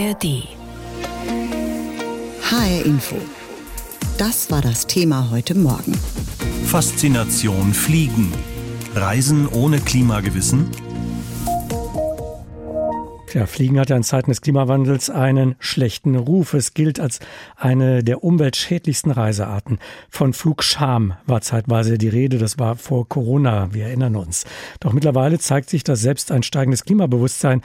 ARD. HR Info. Das war das Thema heute Morgen. Faszination Fliegen. Reisen ohne Klimagewissen? Ja, Fliegen hat ja in Zeiten des Klimawandels einen schlechten Ruf. Es gilt als eine der umweltschädlichsten Reisearten. Von Flugscham war zeitweise die Rede. Das war vor Corona. Wir erinnern uns. Doch mittlerweile zeigt sich, dass selbst ein steigendes Klimabewusstsein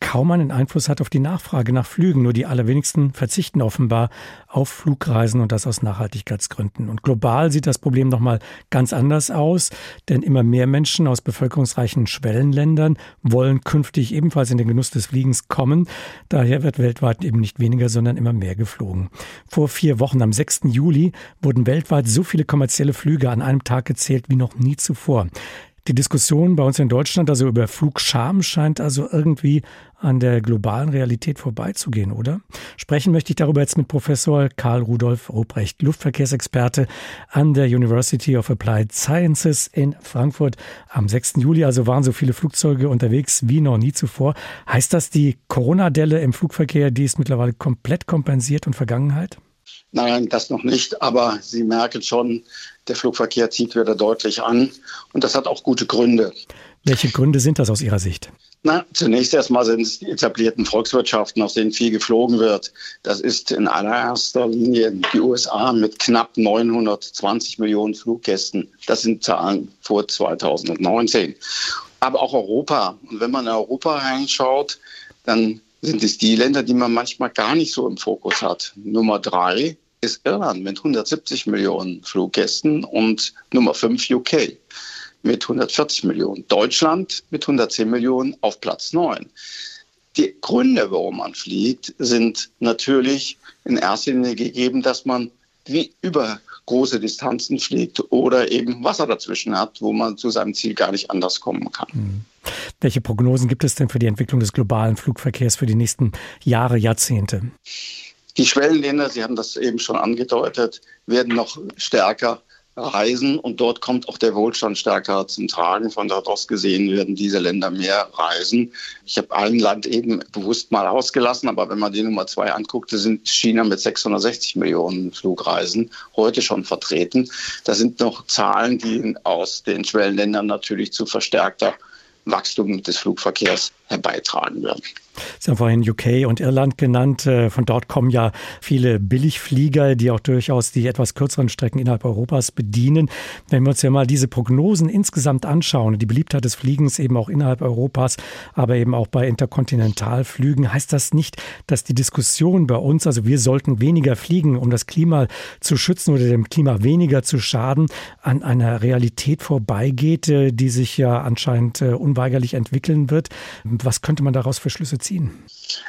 kaum einen Einfluss hat auf die Nachfrage nach Flügen. Nur die allerwenigsten verzichten offenbar auf Flugreisen und das aus Nachhaltigkeitsgründen. Und global sieht das Problem nochmal ganz anders aus, denn immer mehr Menschen aus bevölkerungsreichen Schwellenländern wollen künftig ebenfalls in den Genuss des Fliegens kommen. Daher wird weltweit eben nicht weniger, sondern immer mehr geflogen. Vor vier Wochen, am 6. Juli, wurden weltweit so viele kommerzielle Flüge an einem Tag gezählt wie noch nie zuvor. Die Diskussion bei uns in Deutschland, also über Flugscham, scheint also irgendwie an der globalen Realität vorbeizugehen, oder? Sprechen möchte ich darüber jetzt mit Professor Karl Rudolf Ruprecht, Luftverkehrsexperte an der University of Applied Sciences in Frankfurt. Am 6. Juli also waren so viele Flugzeuge unterwegs wie noch nie zuvor. Heißt das, die Corona-Delle im Flugverkehr, die ist mittlerweile komplett kompensiert und Vergangenheit? Nein, das noch nicht. Aber Sie merken schon, der Flugverkehr zieht wieder deutlich an. Und das hat auch gute Gründe. Welche Gründe sind das aus Ihrer Sicht? Na, zunächst erstmal sind es die etablierten Volkswirtschaften, aus denen viel geflogen wird. Das ist in allererster Linie die USA mit knapp 920 Millionen Fluggästen. Das sind Zahlen vor 2019. Aber auch Europa. Und wenn man in Europa reinschaut, dann sind es die Länder, die man manchmal gar nicht so im Fokus hat. Nummer drei ist Irland mit 170 Millionen Fluggästen und Nummer fünf UK mit 140 Millionen. Deutschland mit 110 Millionen auf Platz neun. Die Gründe, warum man fliegt, sind natürlich in erster Linie gegeben, dass man wie über große Distanzen fliegt oder eben Wasser dazwischen hat, wo man zu seinem Ziel gar nicht anders kommen kann. Mhm. Welche Prognosen gibt es denn für die Entwicklung des globalen Flugverkehrs für die nächsten Jahre, Jahrzehnte? Die Schwellenländer, Sie haben das eben schon angedeutet, werden noch stärker reisen und dort kommt auch der Wohlstand stärker zum Tragen. Von dort aus gesehen werden diese Länder mehr reisen. Ich habe ein Land eben bewusst mal ausgelassen, aber wenn man die Nummer zwei anguckt, sind China mit 660 Millionen Flugreisen heute schon vertreten. Das sind noch Zahlen, die aus den Schwellenländern natürlich zu verstärkter Wachstum des Flugverkehrs herbeitragen werden. Sie haben vorhin UK und Irland genannt. Äh, von dort kommen ja viele Billigflieger, die auch durchaus die etwas kürzeren Strecken innerhalb Europas bedienen. Wenn wir uns ja mal diese Prognosen insgesamt anschauen, die Beliebtheit des Fliegens eben auch innerhalb Europas, aber eben auch bei Interkontinentalflügen, heißt das nicht, dass die Diskussion bei uns, also wir sollten weniger fliegen, um das Klima zu schützen oder dem Klima weniger zu schaden, an einer Realität vorbeigeht, äh, die sich ja anscheinend äh, unweigerlich entwickeln wird. Was könnte man daraus für Schlüsse ziehen?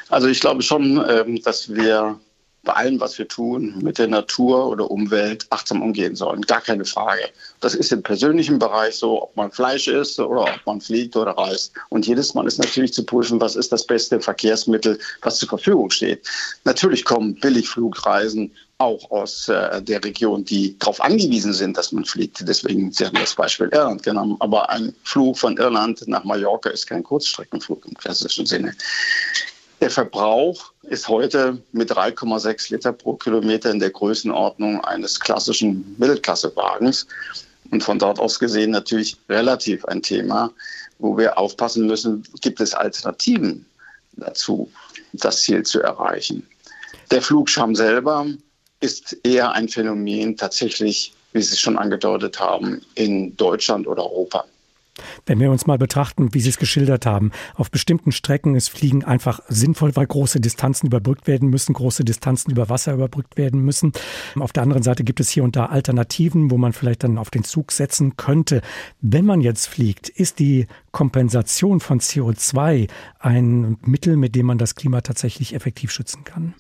Also ich glaube schon, ähm, dass wir bei allem, was wir tun, mit der Natur oder Umwelt achtsam umgehen sollen. Gar keine Frage. Das ist im persönlichen Bereich so, ob man Fleisch isst oder ob man fliegt oder reist. Und jedes Mal ist natürlich zu prüfen, was ist das beste Verkehrsmittel, was zur Verfügung steht. Natürlich kommen Billigflugreisen auch aus äh, der Region, die darauf angewiesen sind, dass man fliegt. Deswegen, Sie haben das Beispiel Irland genommen. Aber ein Flug von Irland nach Mallorca ist kein Kurzstreckenflug im klassischen Sinne. Der Verbrauch ist heute mit 3,6 Liter pro Kilometer in der Größenordnung eines klassischen Mittelklassewagens. Und von dort aus gesehen natürlich relativ ein Thema, wo wir aufpassen müssen, gibt es Alternativen dazu, das Ziel zu erreichen. Der Flugscham selber ist eher ein Phänomen tatsächlich, wie Sie es schon angedeutet haben, in Deutschland oder Europa. Wenn wir uns mal betrachten, wie Sie es geschildert haben, auf bestimmten Strecken ist Fliegen einfach sinnvoll, weil große Distanzen überbrückt werden müssen, große Distanzen über Wasser überbrückt werden müssen. Auf der anderen Seite gibt es hier und da Alternativen, wo man vielleicht dann auf den Zug setzen könnte. Wenn man jetzt fliegt, ist die Kompensation von CO2 ein Mittel, mit dem man das Klima tatsächlich effektiv schützen kann?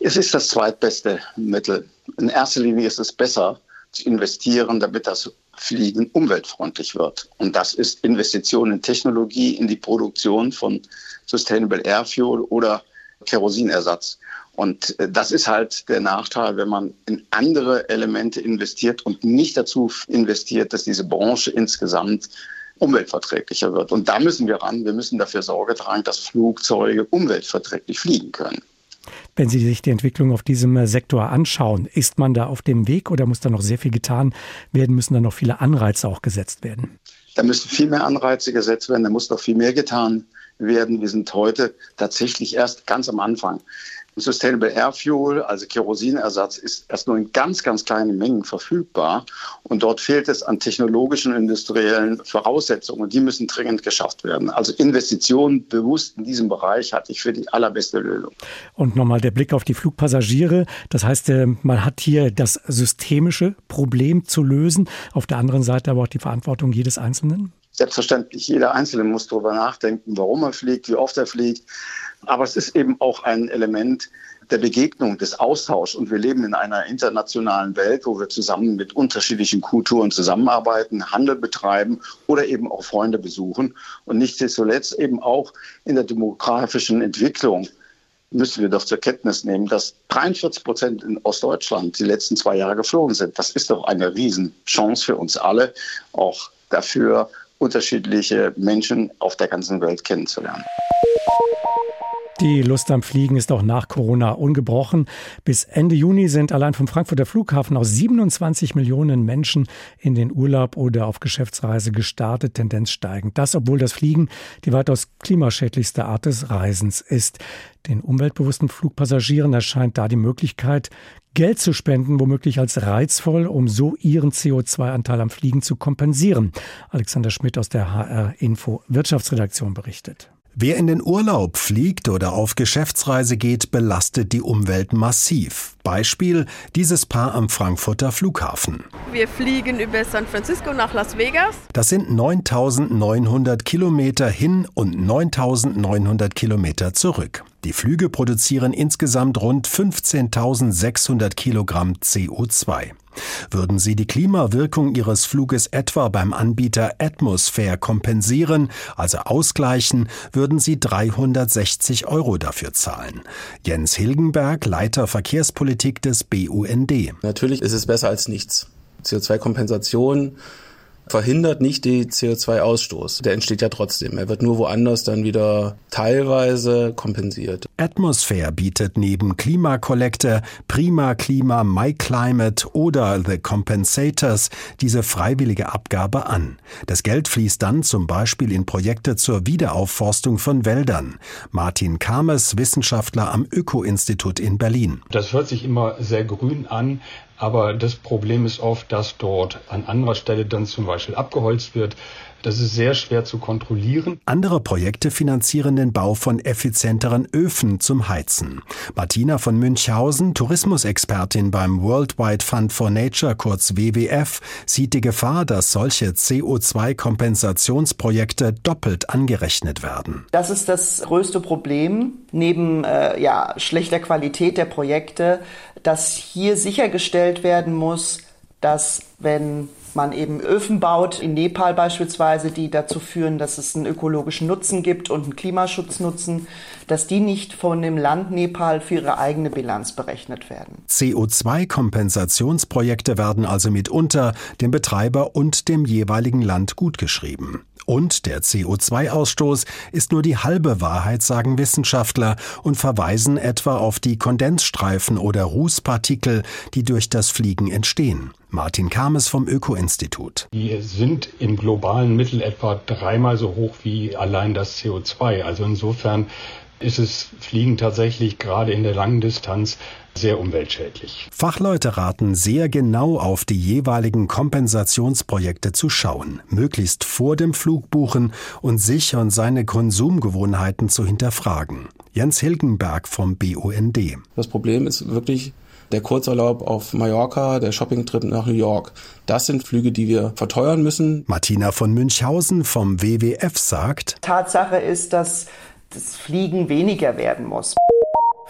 Es ist das zweitbeste Mittel. In erster Linie ist es besser, zu investieren, damit das Fliegen umweltfreundlich wird. Und das ist Investition in Technologie, in die Produktion von Sustainable Air Fuel oder Kerosinersatz. Und äh, das ist halt der Nachteil, wenn man in andere Elemente investiert und nicht dazu investiert, dass diese Branche insgesamt umweltverträglicher wird. Und da müssen wir ran. Wir müssen dafür Sorge tragen, dass Flugzeuge umweltverträglich fliegen können. Wenn Sie sich die Entwicklung auf diesem Sektor anschauen, ist man da auf dem Weg oder muss da noch sehr viel getan werden? Müssen da noch viele Anreize auch gesetzt werden? Da müssen viel mehr Anreize gesetzt werden, da muss noch viel mehr getan werden. Wir sind heute tatsächlich erst ganz am Anfang. Sustainable Air Fuel, also Kerosinersatz, ist erst nur in ganz, ganz kleinen Mengen verfügbar. Und dort fehlt es an technologischen und industriellen Voraussetzungen. Und die müssen dringend geschafft werden. Also Investitionen bewusst in diesem Bereich hatte ich für die allerbeste Lösung. Und nochmal der Blick auf die Flugpassagiere. Das heißt, äh, man hat hier das systemische Problem zu lösen. Auf der anderen Seite aber auch die Verantwortung jedes Einzelnen. Selbstverständlich, jeder Einzelne muss darüber nachdenken, warum er fliegt, wie oft er fliegt. Aber es ist eben auch ein Element der Begegnung, des Austauschs. Und wir leben in einer internationalen Welt, wo wir zusammen mit unterschiedlichen Kulturen zusammenarbeiten, Handel betreiben oder eben auch Freunde besuchen. Und nicht zuletzt eben auch in der demografischen Entwicklung müssen wir doch zur Kenntnis nehmen, dass 43 Prozent in Ostdeutschland die letzten zwei Jahre geflogen sind. Das ist doch eine Riesenchance für uns alle, auch dafür unterschiedliche Menschen auf der ganzen Welt kennenzulernen. Die Lust am Fliegen ist auch nach Corona ungebrochen. Bis Ende Juni sind allein vom Frankfurter Flughafen aus 27 Millionen Menschen in den Urlaub oder auf Geschäftsreise gestartet, Tendenz steigend. Das, obwohl das Fliegen die weitaus klimaschädlichste Art des Reisens ist. Den umweltbewussten Flugpassagieren erscheint da die Möglichkeit, Geld zu spenden, womöglich als reizvoll, um so ihren CO2-Anteil am Fliegen zu kompensieren. Alexander Schmidt aus der HR Info Wirtschaftsredaktion berichtet. Wer in den Urlaub fliegt oder auf Geschäftsreise geht, belastet die Umwelt massiv. Beispiel dieses Paar am Frankfurter Flughafen. Wir fliegen über San Francisco nach Las Vegas. Das sind 9900 Kilometer hin und 9900 Kilometer zurück. Die Flüge produzieren insgesamt rund 15.600 Kilogramm CO2. Würden Sie die Klimawirkung Ihres Fluges etwa beim Anbieter Atmosphere kompensieren, also ausgleichen, würden Sie 360 Euro dafür zahlen. Jens Hilgenberg, Leiter Verkehrspolitik des BUND. Natürlich ist es besser als nichts. CO2-Kompensation verhindert nicht den CO2-Ausstoß. Der entsteht ja trotzdem. Er wird nur woanders dann wieder teilweise kompensiert. Atmosphere bietet neben Klimakollekte, Prima Klima, MyClimate oder The Compensators diese freiwillige Abgabe an. Das Geld fließt dann zum Beispiel in Projekte zur Wiederaufforstung von Wäldern. Martin Kames, Wissenschaftler am Öko-Institut in Berlin. Das hört sich immer sehr grün an, aber das Problem ist oft, dass dort an anderer Stelle dann zum Beispiel abgeholzt wird. Das ist sehr schwer zu kontrollieren. Andere Projekte finanzieren den Bau von effizienteren Öfen zum Heizen. Martina von Münchhausen, Tourismusexpertin beim Worldwide Fund for Nature, kurz WWF, sieht die Gefahr, dass solche CO2-Kompensationsprojekte doppelt angerechnet werden. Das ist das größte Problem neben äh, ja, schlechter Qualität der Projekte, dass hier sichergestellt werden muss, dass wenn man eben Öfen baut, in Nepal beispielsweise, die dazu führen, dass es einen ökologischen Nutzen gibt und einen Klimaschutznutzen, dass die nicht von dem Land Nepal für ihre eigene Bilanz berechnet werden. CO2-Kompensationsprojekte werden also mitunter dem Betreiber und dem jeweiligen Land gutgeschrieben. Und der CO2-Ausstoß ist nur die halbe Wahrheit, sagen Wissenschaftler und verweisen etwa auf die Kondensstreifen oder Rußpartikel, die durch das Fliegen entstehen. Martin Kames vom Öko-Institut. Die sind im globalen Mittel etwa dreimal so hoch wie allein das CO2. Also insofern ist es Fliegen tatsächlich gerade in der langen Distanz sehr umweltschädlich. Fachleute raten sehr genau auf die jeweiligen Kompensationsprojekte zu schauen, möglichst vor dem Flug buchen und sich und seine Konsumgewohnheiten zu hinterfragen. Jens Hilgenberg vom BUND. Das Problem ist wirklich der Kurzurlaub auf Mallorca, der Shoppingtrip nach New York. Das sind Flüge, die wir verteuern müssen. Martina von Münchhausen vom WWF sagt, Tatsache ist, dass das Fliegen weniger werden muss.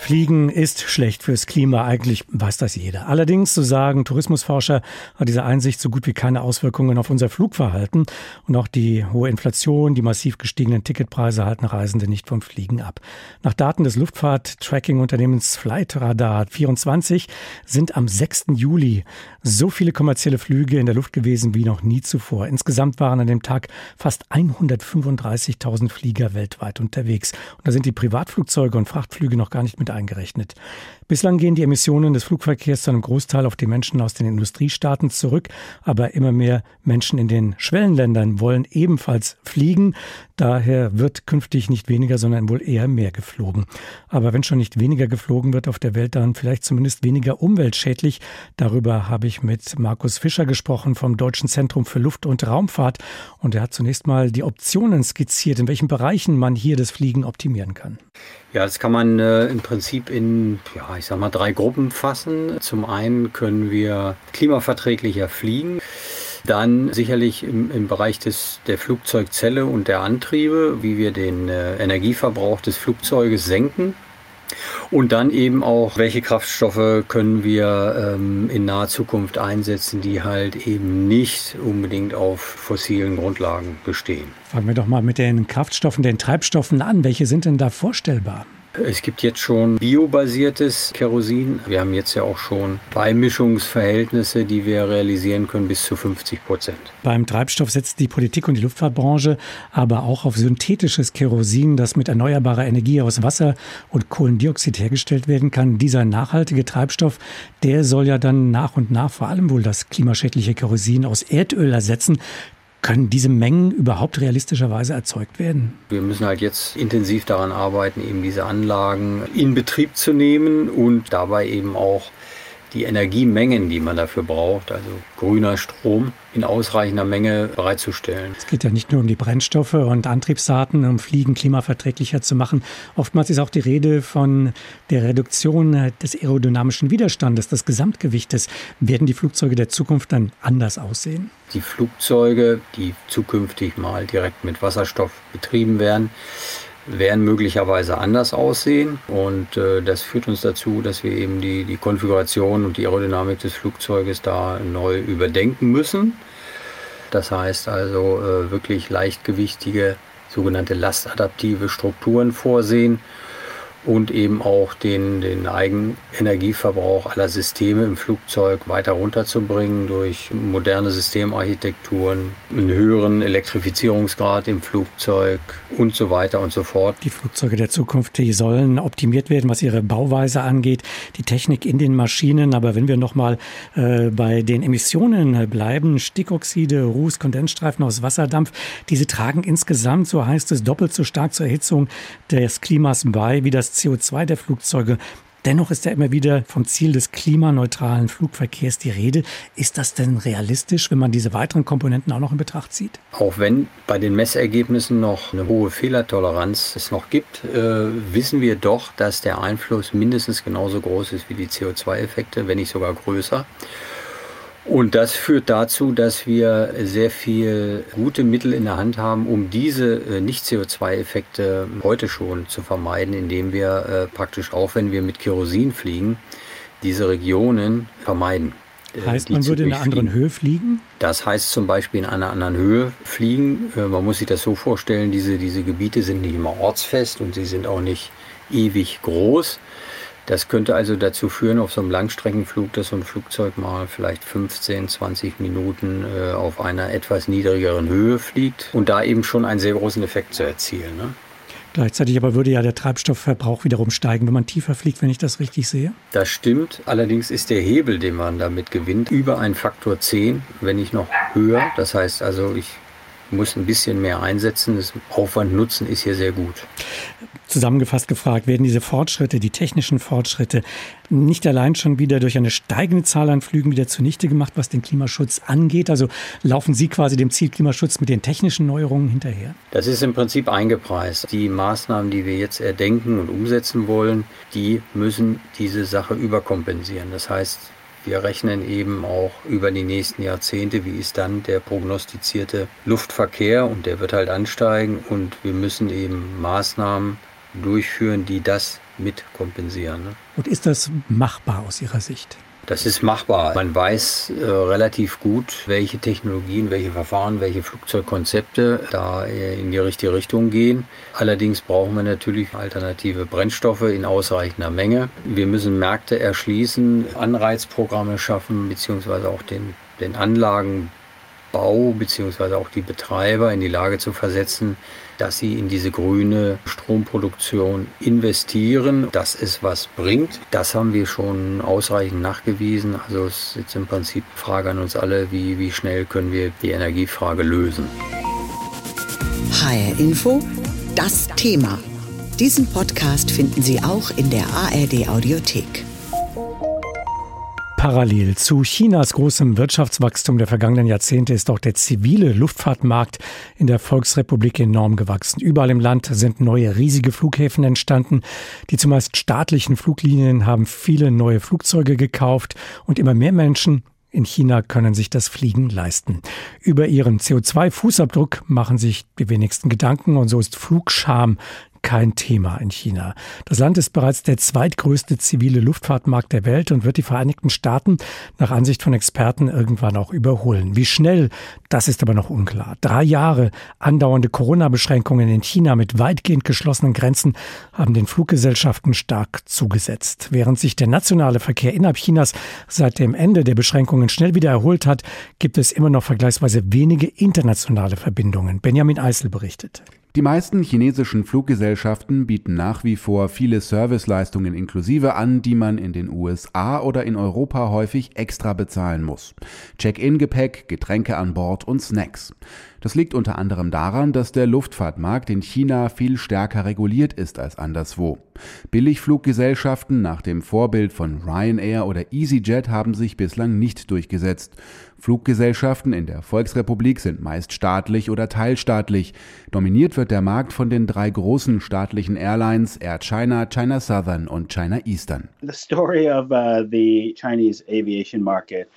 Fliegen ist schlecht fürs Klima, eigentlich weiß das jeder. Allerdings, so sagen Tourismusforscher, hat diese Einsicht so gut wie keine Auswirkungen auf unser Flugverhalten. Und auch die hohe Inflation, die massiv gestiegenen Ticketpreise halten Reisende nicht vom Fliegen ab. Nach Daten des Luftfahrt-Tracking-Unternehmens Flightradar 24 sind am 6. Juli so viele kommerzielle Flüge in der Luft gewesen wie noch nie zuvor. Insgesamt waren an dem Tag fast 135.000 Flieger weltweit unterwegs. Und da sind die Privatflugzeuge und Frachtflüge noch gar nicht mit eingerechnet. Bislang gehen die Emissionen des Flugverkehrs zu einem Großteil auf die Menschen aus den Industriestaaten zurück, aber immer mehr Menschen in den Schwellenländern wollen ebenfalls fliegen. Daher wird künftig nicht weniger, sondern wohl eher mehr geflogen. Aber wenn schon nicht weniger geflogen wird auf der Welt, dann vielleicht zumindest weniger umweltschädlich. Darüber habe ich mit Markus Fischer gesprochen vom Deutschen Zentrum für Luft- und Raumfahrt. Und er hat zunächst mal die Optionen skizziert, in welchen Bereichen man hier das Fliegen optimieren kann. Ja, das kann man äh, im Prinzip in, ja, ich sag mal, drei Gruppen fassen. Zum einen können wir klimaverträglicher fliegen. Dann sicherlich im, im Bereich des, der Flugzeugzelle und der Antriebe, wie wir den äh, Energieverbrauch des Flugzeuges senken. Und dann eben auch, welche Kraftstoffe können wir ähm, in naher Zukunft einsetzen, die halt eben nicht unbedingt auf fossilen Grundlagen bestehen. Fangen wir doch mal mit den Kraftstoffen, den Treibstoffen an. Welche sind denn da vorstellbar? Es gibt jetzt schon biobasiertes Kerosin. Wir haben jetzt ja auch schon Beimischungsverhältnisse, die wir realisieren können, bis zu 50 Prozent. Beim Treibstoff setzt die Politik und die Luftfahrtbranche aber auch auf synthetisches Kerosin, das mit erneuerbarer Energie aus Wasser und Kohlendioxid hergestellt werden kann. Dieser nachhaltige Treibstoff, der soll ja dann nach und nach vor allem wohl das klimaschädliche Kerosin aus Erdöl ersetzen. Können diese Mengen überhaupt realistischerweise erzeugt werden? Wir müssen halt jetzt intensiv daran arbeiten, eben diese Anlagen in Betrieb zu nehmen und dabei eben auch die Energiemengen, die man dafür braucht, also grüner Strom, in ausreichender Menge bereitzustellen. Es geht ja nicht nur um die Brennstoffe und Antriebsarten, um Fliegen klimaverträglicher zu machen. Oftmals ist auch die Rede von der Reduktion des aerodynamischen Widerstandes, des Gesamtgewichtes. Werden die Flugzeuge der Zukunft dann anders aussehen? Die Flugzeuge, die zukünftig mal direkt mit Wasserstoff betrieben werden, werden möglicherweise anders aussehen. Und äh, das führt uns dazu, dass wir eben die, die Konfiguration und die Aerodynamik des Flugzeuges da neu überdenken müssen. Das heißt also äh, wirklich leichtgewichtige, sogenannte lastadaptive Strukturen vorsehen und eben auch den, den Eigenenergieverbrauch aller Systeme im Flugzeug weiter runterzubringen durch moderne Systemarchitekturen, einen höheren Elektrifizierungsgrad im Flugzeug und so weiter und so fort. Die Flugzeuge der Zukunft, die sollen optimiert werden, was ihre Bauweise angeht, die Technik in den Maschinen. Aber wenn wir nochmal äh, bei den Emissionen bleiben, Stickoxide, Ruß, Kondensstreifen aus Wasserdampf, diese tragen insgesamt, so heißt es, doppelt so stark zur Erhitzung des Klimas bei wie das CO2 der Flugzeuge. Dennoch ist ja immer wieder vom Ziel des klimaneutralen Flugverkehrs die Rede. Ist das denn realistisch, wenn man diese weiteren Komponenten auch noch in Betracht zieht? Auch wenn bei den Messergebnissen noch eine hohe Fehlertoleranz es noch gibt, äh, wissen wir doch, dass der Einfluss mindestens genauso groß ist wie die CO2-Effekte, wenn nicht sogar größer. Und das führt dazu, dass wir sehr viel gute Mittel in der Hand haben, um diese äh, Nicht-CO2-Effekte heute schon zu vermeiden, indem wir äh, praktisch auch, wenn wir mit Kerosin fliegen, diese Regionen vermeiden. Äh, heißt, man würde in einer anderen Höhe fliegen? Das heißt zum Beispiel in einer anderen Höhe fliegen. Man muss sich das so vorstellen, diese, diese Gebiete sind nicht immer ortsfest und sie sind auch nicht ewig groß. Das könnte also dazu führen, auf so einem Langstreckenflug, dass so ein Flugzeug mal vielleicht 15, 20 Minuten äh, auf einer etwas niedrigeren Höhe fliegt und da eben schon einen sehr großen Effekt zu erzielen. Ne? Gleichzeitig aber würde ja der Treibstoffverbrauch wiederum steigen, wenn man tiefer fliegt, wenn ich das richtig sehe. Das stimmt. Allerdings ist der Hebel, den man damit gewinnt, über einen Faktor 10, wenn nicht noch höher. Das heißt also, ich muss ein bisschen mehr einsetzen. Das Aufwand-Nutzen ist hier sehr gut. Zusammengefasst gefragt, werden diese Fortschritte, die technischen Fortschritte, nicht allein schon wieder durch eine steigende Zahl an Flügen wieder zunichte gemacht, was den Klimaschutz angeht? Also laufen Sie quasi dem Ziel Klimaschutz mit den technischen Neuerungen hinterher? Das ist im Prinzip eingepreist. Die Maßnahmen, die wir jetzt erdenken und umsetzen wollen, die müssen diese Sache überkompensieren. Das heißt, wir rechnen eben auch über die nächsten Jahrzehnte, wie ist dann der prognostizierte Luftverkehr und der wird halt ansteigen und wir müssen eben Maßnahmen durchführen, die das mit kompensieren. Ne? Und ist das machbar aus Ihrer Sicht? Das ist machbar. Man weiß äh, relativ gut, welche Technologien, welche Verfahren, welche Flugzeugkonzepte da äh, in die richtige Richtung gehen. Allerdings brauchen wir natürlich alternative Brennstoffe in ausreichender Menge. Wir müssen Märkte erschließen, Anreizprogramme schaffen, beziehungsweise auch den, den Anlagen Bau bzw. auch die Betreiber in die Lage zu versetzen, dass sie in diese grüne Stromproduktion investieren, dass es was bringt. Das haben wir schon ausreichend nachgewiesen. Also es ist jetzt im Prinzip Frage an uns alle, wie, wie schnell können wir die Energiefrage lösen. HR Info, das Thema. Diesen Podcast finden Sie auch in der ARD Audiothek. Parallel zu Chinas großem Wirtschaftswachstum der vergangenen Jahrzehnte ist auch der zivile Luftfahrtmarkt in der Volksrepublik enorm gewachsen. Überall im Land sind neue riesige Flughäfen entstanden. Die zumeist staatlichen Fluglinien haben viele neue Flugzeuge gekauft und immer mehr Menschen in China können sich das Fliegen leisten. Über ihren CO2-Fußabdruck machen sich die wenigsten Gedanken und so ist Flugscham kein Thema in China. Das Land ist bereits der zweitgrößte zivile Luftfahrtmarkt der Welt und wird die Vereinigten Staaten nach Ansicht von Experten irgendwann auch überholen. Wie schnell, das ist aber noch unklar. Drei Jahre andauernde Corona-Beschränkungen in China mit weitgehend geschlossenen Grenzen haben den Fluggesellschaften stark zugesetzt. Während sich der nationale Verkehr innerhalb Chinas seit dem Ende der Beschränkungen schnell wieder erholt hat, gibt es immer noch vergleichsweise wenige internationale Verbindungen. Benjamin Eisel berichtet. Die meisten chinesischen Fluggesellschaften bieten nach wie vor viele Serviceleistungen inklusive an, die man in den USA oder in Europa häufig extra bezahlen muss. Check-in-Gepäck, Getränke an Bord und Snacks. Das liegt unter anderem daran, dass der Luftfahrtmarkt in China viel stärker reguliert ist als anderswo. Billigfluggesellschaften nach dem Vorbild von Ryanair oder EasyJet haben sich bislang nicht durchgesetzt. Fluggesellschaften in der Volksrepublik sind meist staatlich oder teilstaatlich. Dominiert wird der Markt von den drei großen staatlichen Airlines Air China, China Southern und China Eastern. The story of uh, the Chinese aviation market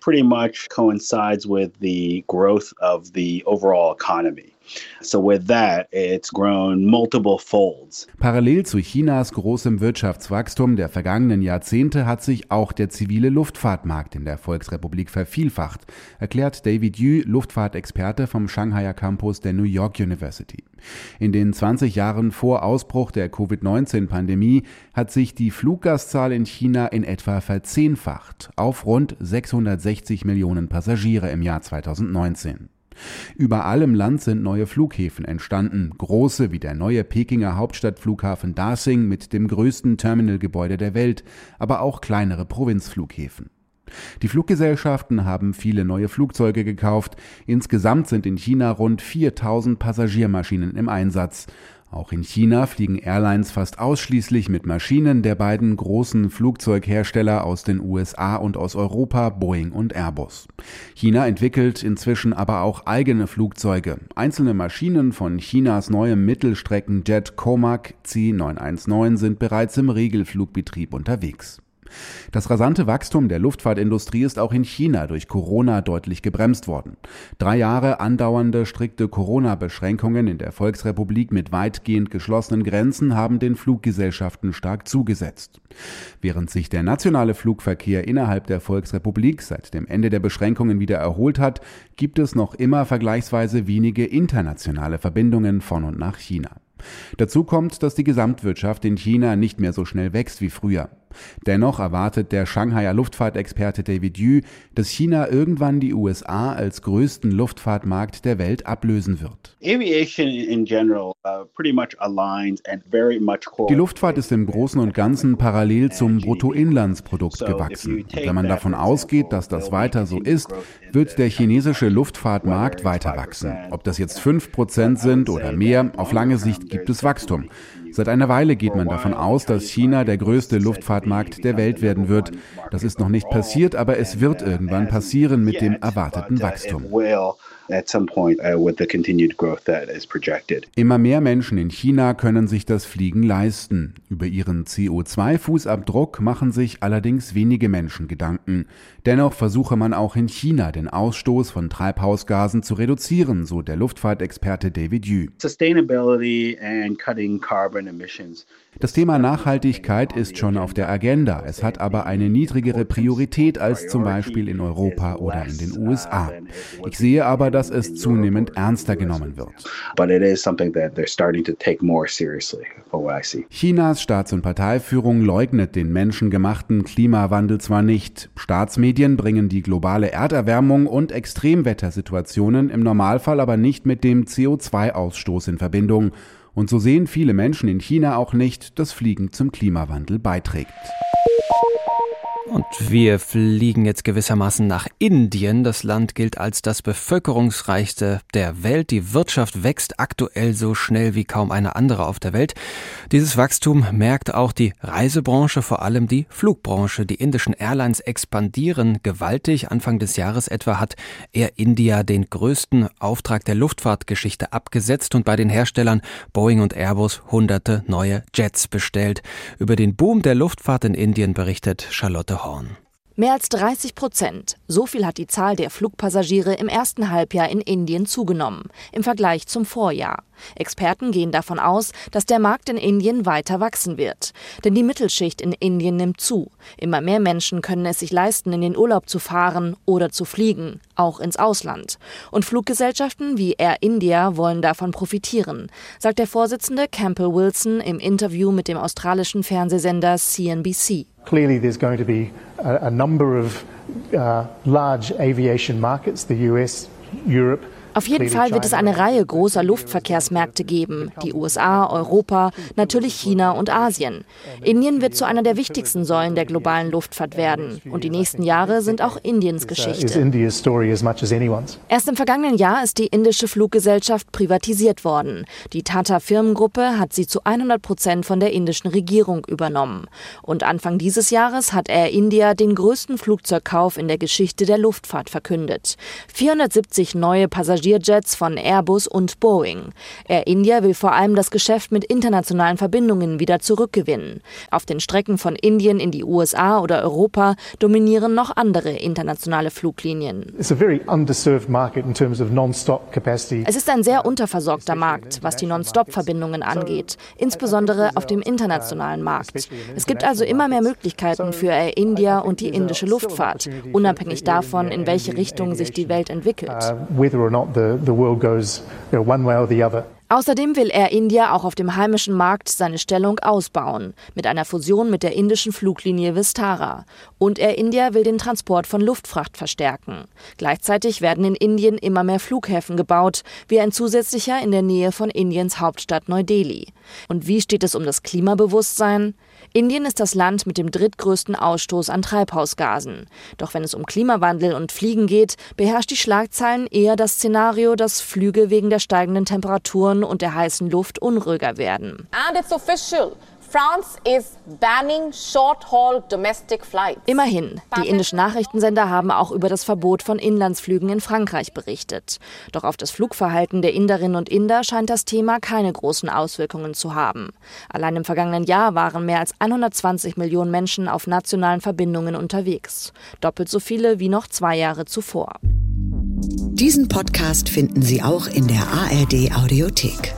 pretty much coincides with the growth of the overall economy. So with that, it's grown multiple folds. Parallel zu Chinas großem Wirtschaftswachstum der vergangenen Jahrzehnte hat sich auch der zivile Luftfahrtmarkt in der Volksrepublik vervielfacht, erklärt David Yu, Luftfahrtexperte vom Shanghaier Campus der New York University. In den 20 Jahren vor Ausbruch der Covid-19-Pandemie hat sich die Fluggastzahl in China in etwa verzehnfacht auf rund 660 Millionen Passagiere im Jahr 2019. Überall im Land sind neue Flughäfen entstanden, große wie der neue Pekinger Hauptstadtflughafen Dasing mit dem größten Terminalgebäude der Welt, aber auch kleinere Provinzflughäfen. Die Fluggesellschaften haben viele neue Flugzeuge gekauft. Insgesamt sind in China rund 4000 Passagiermaschinen im Einsatz. Auch in China fliegen Airlines fast ausschließlich mit Maschinen der beiden großen Flugzeughersteller aus den USA und aus Europa, Boeing und Airbus. China entwickelt inzwischen aber auch eigene Flugzeuge. Einzelne Maschinen von Chinas neuem Mittelstreckenjet Comac C919 sind bereits im Regelflugbetrieb unterwegs. Das rasante Wachstum der Luftfahrtindustrie ist auch in China durch Corona deutlich gebremst worden. Drei Jahre andauernde strikte Corona-Beschränkungen in der Volksrepublik mit weitgehend geschlossenen Grenzen haben den Fluggesellschaften stark zugesetzt. Während sich der nationale Flugverkehr innerhalb der Volksrepublik seit dem Ende der Beschränkungen wieder erholt hat, gibt es noch immer vergleichsweise wenige internationale Verbindungen von und nach China. Dazu kommt, dass die Gesamtwirtschaft in China nicht mehr so schnell wächst wie früher. Dennoch erwartet der Shanghaier Luftfahrtexperte David Yu, dass China irgendwann die USA als größten Luftfahrtmarkt der Welt ablösen wird. Uh, die Luftfahrt ist im Großen und Ganzen parallel zum Bruttoinlandsprodukt gewachsen. Und wenn man davon ausgeht, dass das weiter so ist, wird der chinesische Luftfahrtmarkt weiter wachsen. Ob das jetzt 5% sind oder mehr, auf lange Sicht gibt es Wachstum. Seit einer Weile geht man davon aus, dass China der größte Luftfahrtmarkt der Welt werden wird. Das ist noch nicht passiert, aber es wird irgendwann passieren mit dem erwarteten Wachstum. Uh, Immer mehr Menschen in China können sich das Fliegen leisten. Über ihren CO2-Fußabdruck machen sich allerdings wenige Menschen Gedanken. Dennoch versuche man auch in China den Ausstoß von Treibhausgasen zu reduzieren, so der Luftfahrtexperte David Yu. Sustainability and cutting carbon emissions das Thema Nachhaltigkeit ist schon auf der Agenda, es hat aber eine niedrigere Priorität als zum Beispiel in Europa oder in den USA. Ich sehe aber, dass es zunehmend ernster genommen wird. Chinas Staats- und Parteiführung leugnet den menschengemachten Klimawandel zwar nicht. Staatsmedien bringen die globale Erderwärmung und Extremwettersituationen im Normalfall aber nicht mit dem CO2-Ausstoß in Verbindung. Und so sehen viele Menschen in China auch nicht, dass Fliegen zum Klimawandel beiträgt. Und wir fliegen jetzt gewissermaßen nach Indien. Das Land gilt als das bevölkerungsreichste der Welt. Die Wirtschaft wächst aktuell so schnell wie kaum eine andere auf der Welt. Dieses Wachstum merkt auch die Reisebranche, vor allem die Flugbranche. Die indischen Airlines expandieren gewaltig. Anfang des Jahres etwa hat Air India den größten Auftrag der Luftfahrtgeschichte abgesetzt und bei den Herstellern Boeing und Airbus hunderte neue Jets bestellt. Über den Boom der Luftfahrt in Indien berichtet Charlotte Horn. Mehr als 30 Prozent. So viel hat die Zahl der Flugpassagiere im ersten Halbjahr in Indien zugenommen, im Vergleich zum Vorjahr. Experten gehen davon aus, dass der Markt in Indien weiter wachsen wird. Denn die Mittelschicht in Indien nimmt zu. Immer mehr Menschen können es sich leisten, in den Urlaub zu fahren oder zu fliegen, auch ins Ausland. Und Fluggesellschaften wie Air India wollen davon profitieren, sagt der Vorsitzende Campbell Wilson im Interview mit dem australischen Fernsehsender CNBC. Clearly, there's going to be a, a number of uh, large aviation markets, the US, Europe. Auf jeden Fall wird es eine Reihe großer Luftverkehrsmärkte geben, die USA, Europa, natürlich China und Asien. Indien wird zu einer der wichtigsten Säulen der globalen Luftfahrt werden und die nächsten Jahre sind auch Indiens Geschichte. Erst im vergangenen Jahr ist die indische Fluggesellschaft privatisiert worden. Die Tata Firmengruppe hat sie zu 100 Prozent von der indischen Regierung übernommen. Und Anfang dieses Jahres hat Air India den größten Flugzeugkauf in der Geschichte der Luftfahrt verkündet. 470 neue Passagiere Passagierjets von Airbus und Boeing. Air India will vor allem das Geschäft mit internationalen Verbindungen wieder zurückgewinnen. Auf den Strecken von Indien in die USA oder Europa dominieren noch andere internationale Fluglinien. Es ist ein sehr unterversorgter Markt, was die Non-Stop-Verbindungen angeht, insbesondere auf dem internationalen Markt. Es gibt also immer mehr Möglichkeiten für Air India und die indische Luftfahrt, unabhängig davon, in welche Richtung sich die Welt entwickelt. The, the world goes you know, one way or the other. Außerdem will Air India auch auf dem heimischen Markt seine Stellung ausbauen, mit einer Fusion mit der indischen Fluglinie Vistara. Und Air India will den Transport von Luftfracht verstärken. Gleichzeitig werden in Indien immer mehr Flughäfen gebaut, wie ein zusätzlicher in der Nähe von Indiens Hauptstadt Neu-Delhi. Und wie steht es um das Klimabewusstsein? Indien ist das Land mit dem drittgrößten Ausstoß an Treibhausgasen. Doch wenn es um Klimawandel und Fliegen geht, beherrscht die Schlagzeilen eher das Szenario, dass Flüge wegen der steigenden Temperaturen und der heißen Luft unruhiger werden. And it's official. France is banning short-haul domestic flights. Immerhin, die indischen Nachrichtensender haben auch über das Verbot von Inlandsflügen in Frankreich berichtet. Doch auf das Flugverhalten der Inderinnen und Inder scheint das Thema keine großen Auswirkungen zu haben. Allein im vergangenen Jahr waren mehr als 120 Millionen Menschen auf nationalen Verbindungen unterwegs. Doppelt so viele wie noch zwei Jahre zuvor. Diesen Podcast finden Sie auch in der ARD Audiothek.